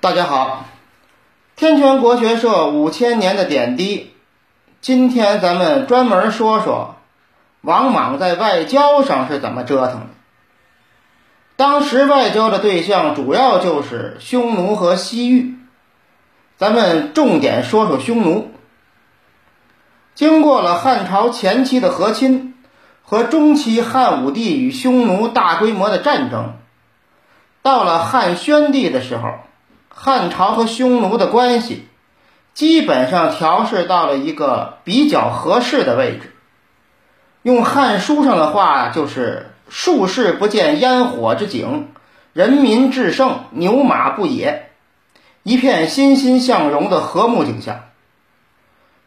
大家好，天泉国学社五千年的点滴，今天咱们专门说说王莽在外交上是怎么折腾的。当时外交的对象主要就是匈奴和西域，咱们重点说说匈奴。经过了汉朝前期的和亲和中期汉武帝与匈奴大规模的战争，到了汉宣帝的时候，汉朝和匈奴的关系基本上调试到了一个比较合适的位置。用汉书上的话就是“数世不见烟火之景，人民至盛，牛马不野”，一片欣欣向荣的和睦景象。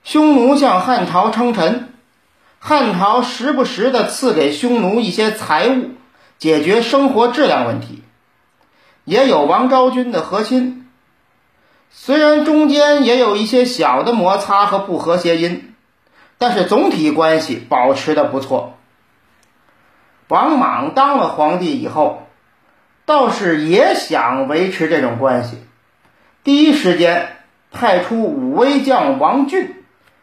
匈奴向汉朝称臣，汉朝时不时的赐给匈奴一些财物，解决生活质量问题，也有王昭君的和亲。虽然中间也有一些小的摩擦和不和谐音，但是总体关系保持的不错。王莽当了皇帝以后，倒是也想维持这种关系，第一时间派出武威将王俊。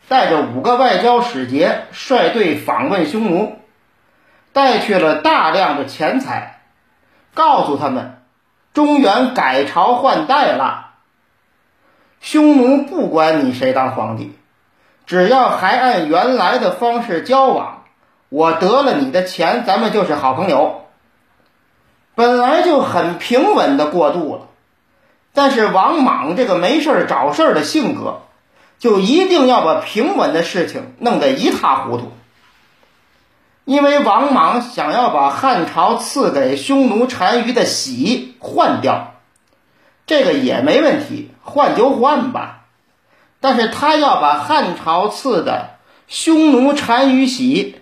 带着五个外交使节率队访问匈奴，带去了大量的钱财，告诉他们中原改朝换代了。匈奴不管你谁当皇帝，只要还按原来的方式交往，我得了你的钱，咱们就是好朋友。本来就很平稳的过渡了，但是王莽这个没事找事儿的性格。就一定要把平稳的事情弄得一塌糊涂，因为王莽想要把汉朝赐给匈奴单于的玺换掉，这个也没问题，换就换吧。但是他要把汉朝赐的匈奴单于玺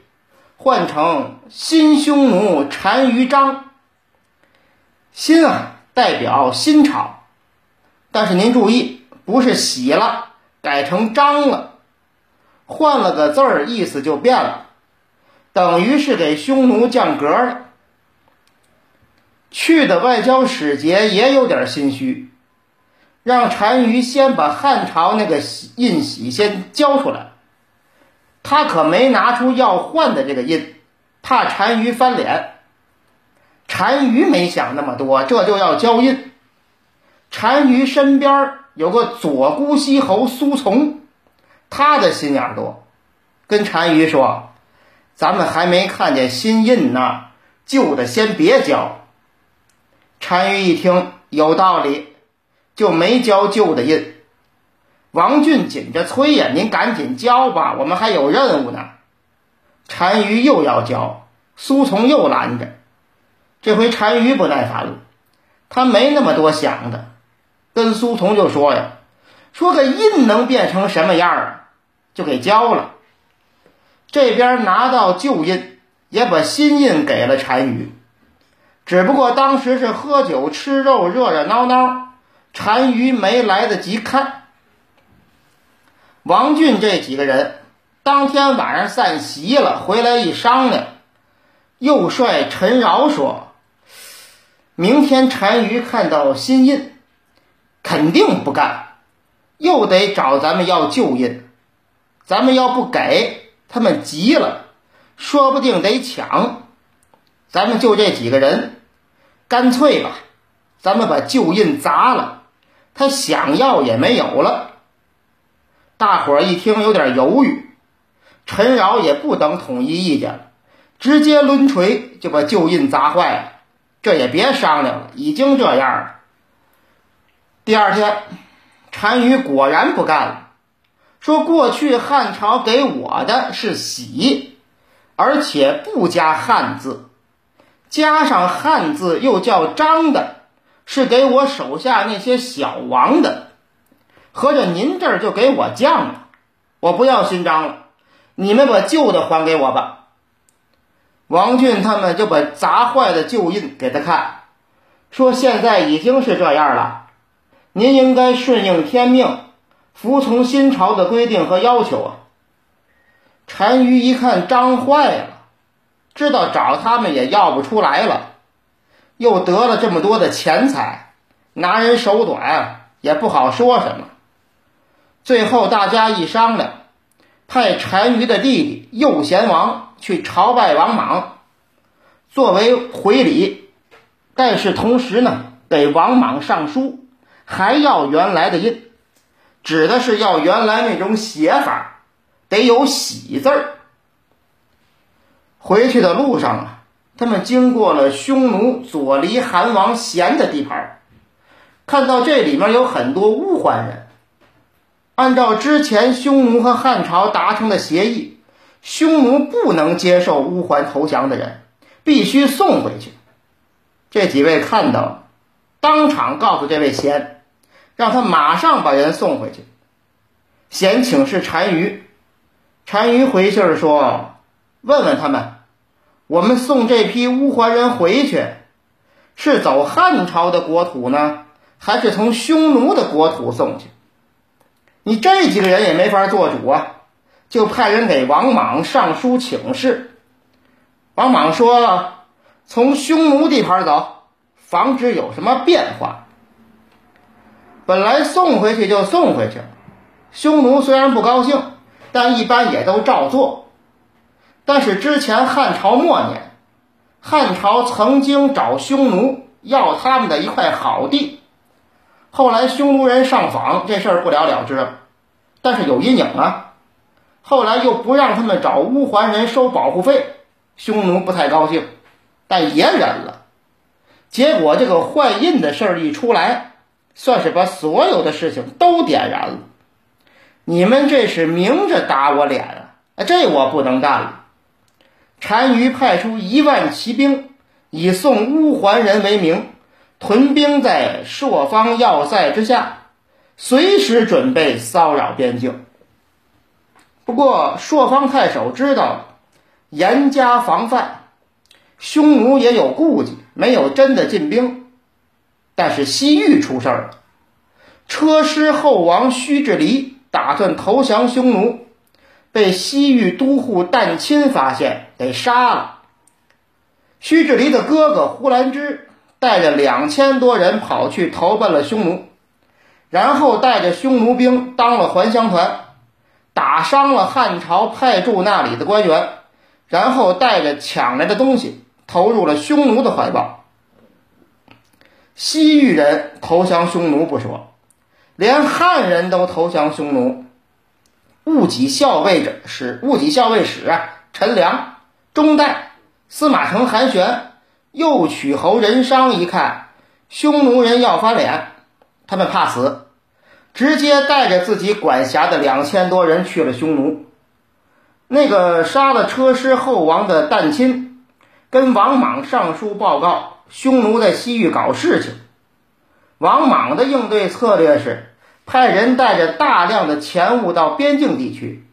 换成新匈奴单于章，新啊代表新朝，但是您注意，不是玺了。改成章了，换了个字儿，意思就变了，等于是给匈奴降格了。去的外交使节也有点心虚，让单于先把汉朝那个印玺先交出来，他可没拿出要换的这个印，怕单于翻脸。单于没想那么多，这就要交印。单于身边有个左姑息侯苏从，他的心眼多，跟单于说：“咱们还没看见新印呢，旧的先别交。”单于一听有道理，就没交旧的印。王俊紧着催呀：“您赶紧交吧，我们还有任务呢。”单于又要交，苏从又拦着。这回单于不耐烦了，他没那么多想的。跟苏从就说呀，说个印能变成什么样啊？就给交了。这边拿到旧印，也把新印给了单于。只不过当时是喝酒吃肉，热热闹闹，单于没来得及看。王俊这几个人当天晚上散席了，回来一商量，又率陈饶说：“明天单于看到新印。”肯定不干，又得找咱们要旧印，咱们要不给他们急了，说不定得抢。咱们就这几个人，干脆吧，咱们把旧印砸了，他想要也没有了。大伙儿一听有点犹豫，陈饶也不等统一意见，直接抡锤就把旧印砸坏了。这也别商量了，已经这样了。第二天，单于果然不干了，说：“过去汉朝给我的是玺，而且不加汉字，加上汉字又叫章的，是给我手下那些小王的。合着您这儿就给我降了，我不要新章了，你们把旧的还给我吧。”王俊他们就把砸坏的旧印给他看，说：“现在已经是这样了。”您应该顺应天命，服从新朝的规定和要求啊！单于一看章坏了，知道找他们也要不出来了，又得了这么多的钱财，拿人手短，也不好说什么。最后大家一商量，派单于的弟弟右贤王去朝拜王莽，作为回礼。但是同时呢，给王莽上书，还要原来的印，指的是要原来那种写法，得有喜字儿。回去的路上啊，他们经过了匈奴左离韩王贤的地盘，看到这里面有很多乌桓人。按照之前匈奴和汉朝达成的协议，匈奴不能接受乌桓投降的人，必须送回去。这几位看到，当场告诉这位贤，让他马上把人送回去。贤请示单于，单于回信儿说：“问问他们。”我们送这批乌桓人回去，是走汉朝的国土呢，还是从匈奴的国土送去？你这几个人也没法做主啊，就派人给王莽上书请示。王莽说：“从匈奴地盘走，防止有什么变化。本来送回去就送回去，匈奴虽然不高兴，但一般也都照做。”但是之前汉朝末年，汉朝曾经找匈奴要他们的一块好地，后来匈奴人上访，这事儿不了了之了。但是有阴影啊，后来又不让他们找乌桓人收保护费，匈奴不太高兴，但也忍了。结果这个换印的事儿一出来，算是把所有的事情都点燃了。你们这是明着打我脸啊！这我不能干了。单于派出一万骑兵，以送乌桓人为名，屯兵在朔方要塞之下，随时准备骚扰边境。不过，朔方太守知道严加防范，匈奴也有顾忌，没有真的进兵。但是西域出事儿了，车师后王须治离打算投降匈奴。被西域都护旦钦发现，给杀了。须治离的哥哥呼兰芝带着两千多人跑去投奔了匈奴，然后带着匈奴兵当了还乡团，打伤了汉朝派驻那里的官员，然后带着抢来的东西投入了匈奴的怀抱。西域人投降匈奴不说，连汉人都投降匈奴。戊己校尉者是戊己校尉使啊，陈良、中代、司马承、韩玄、右曲侯任商一看，匈奴人要翻脸，他们怕死，直接带着自己管辖的两千多人去了匈奴。那个杀了车师后王的旦钦，跟王莽上书报告匈奴在西域搞事情。王莽的应对策略是。派人带着大量的钱物到边境地区，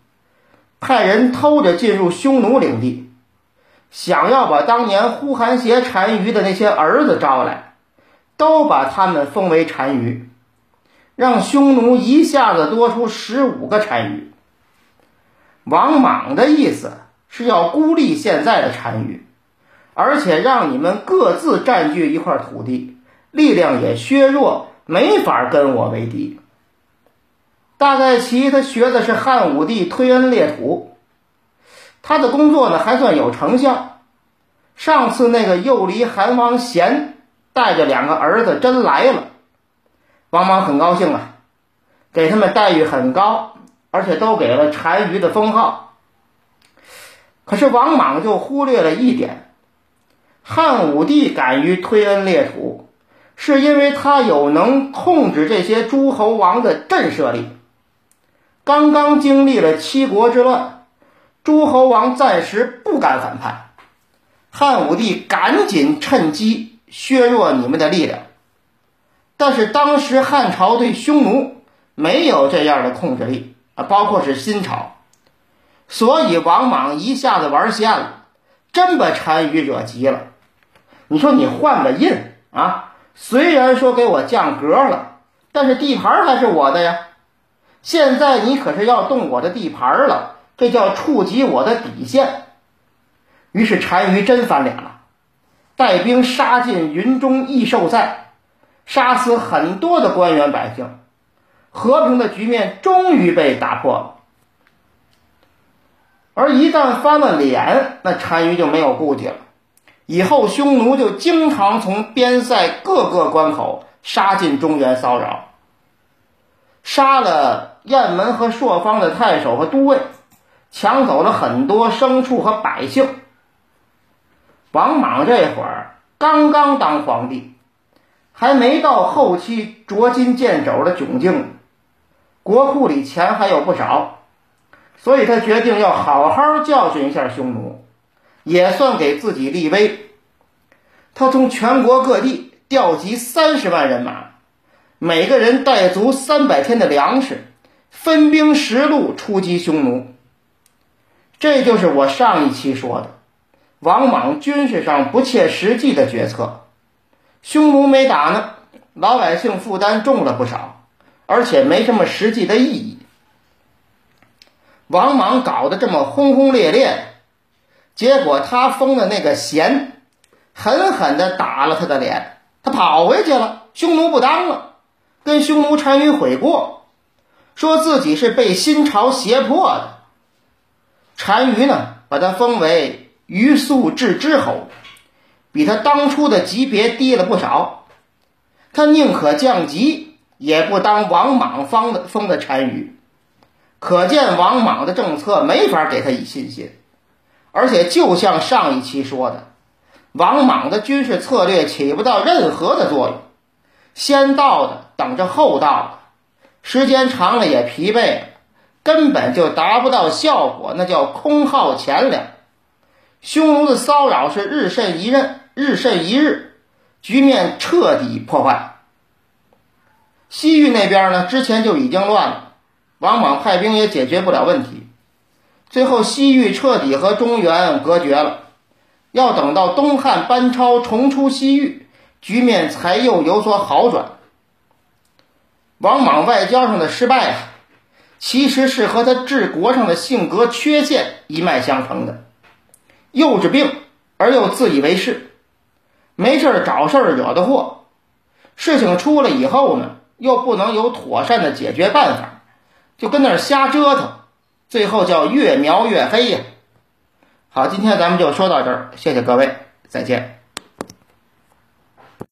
派人偷着进入匈奴领地，想要把当年呼韩邪单于的那些儿子招来，都把他们封为单于，让匈奴一下子多出十五个单于。王莽的意思是要孤立现在的单于，而且让你们各自占据一块土地，力量也削弱，没法跟我为敌。大概其他学的是汉武帝推恩列土，他的工作呢还算有成效。上次那个右离韩王贤带着两个儿子真来了，王莽很高兴啊，给他们待遇很高，而且都给了单于的封号。可是王莽就忽略了一点：汉武帝敢于推恩列土，是因为他有能控制这些诸侯王的震慑力。刚刚经历了七国之乱，诸侯王暂时不敢反叛，汉武帝赶紧趁机削弱你们的力量。但是当时汉朝对匈奴没有这样的控制力啊，包括是新朝，所以王莽一下子玩线了，真把单于惹急了。你说你换个印啊，虽然说给我降格了，但是地盘还是我的呀。现在你可是要动我的地盘了，这叫触及我的底线。于是单于真翻脸了，带兵杀进云中异兽塞，杀死很多的官员百姓，和平的局面终于被打破了。而一旦翻了脸，那单于就没有顾忌了。以后匈奴就经常从边塞各个关口杀进中原骚扰，杀了雁门和朔方的太守和都尉，抢走了很多牲畜和百姓。王莽这会儿刚刚当皇帝，还没到后期捉襟见肘的窘境，国库里钱还有不少，所以他决定要好好教训一下匈奴。也算给自己立威。他从全国各地调集三十万人马，每个人带足三百天的粮食，分兵十路出击匈奴。这就是我上一期说的，王莽军事上不切实际的决策。匈奴没打呢，老百姓负担重了不少，而且没什么实际的意义。王莽搞得这么轰轰烈烈。结果他封的那个贤，狠狠地打了他的脸，他跑回去了，匈奴不当了，跟匈奴单于悔过，说自己是被新朝胁迫的。单于呢，把他封为于素至之侯，比他当初的级别低了不少。他宁可降级，也不当王莽封的封的单于，可见王莽的政策没法给他以信心。而且，就像上一期说的，王莽的军事策略起不到任何的作用，先到的等着后到的，时间长了也疲惫了，根本就达不到效果，那叫空耗钱粮。匈奴的骚扰是日甚一日，日甚一日，局面彻底破坏。西域那边呢，之前就已经乱了，王莽派兵也解决不了问题。最后，西域彻底和中原隔绝了。要等到东汉班超重出西域，局面才又有所好转。王莽外交上的失败啊，其实是和他治国上的性格缺陷一脉相承的。幼稚病而又自以为是，没事找事儿惹的祸。事情出了以后呢，又不能有妥善的解决办法，就跟那儿瞎折腾。最后叫越描越黑呀！好，今天咱们就说到这儿，谢谢各位，再见。